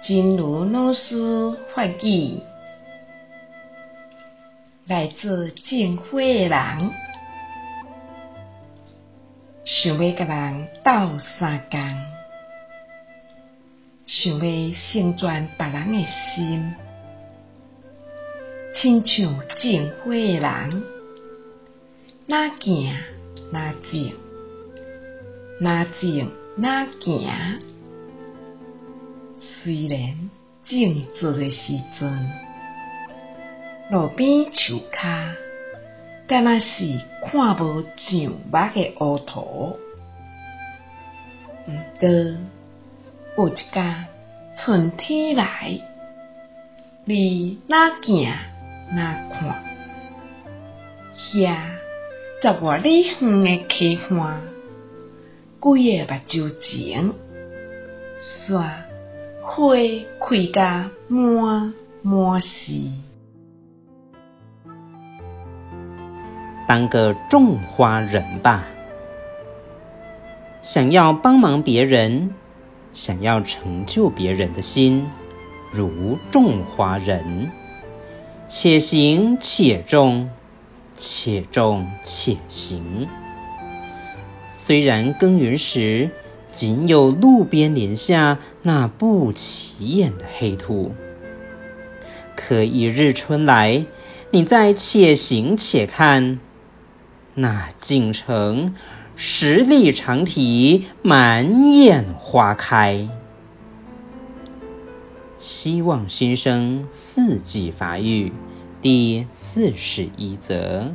真如老师法语，来做种花的人，想要甲人斗相共，想要成全别人的心，亲像种花的人，哪行哪静，哪静哪行。虽然静坐的时阵，路边树骹，敢若是看无上目的乌涂，毋过有一天春天来，你哪行哪看，遐十外里远的溪畔，几个目睭前，煞花开甲满满是。当个种花人吧，想要帮忙别人，想要成就别人的心，如种花人，且行且种，且种且行。虽然耕耘时，仅有路边连下那不起眼的黑土，可一日春来，你再且行且看，那竟成十里长堤满眼花开。希望新生四季发育第四十一则。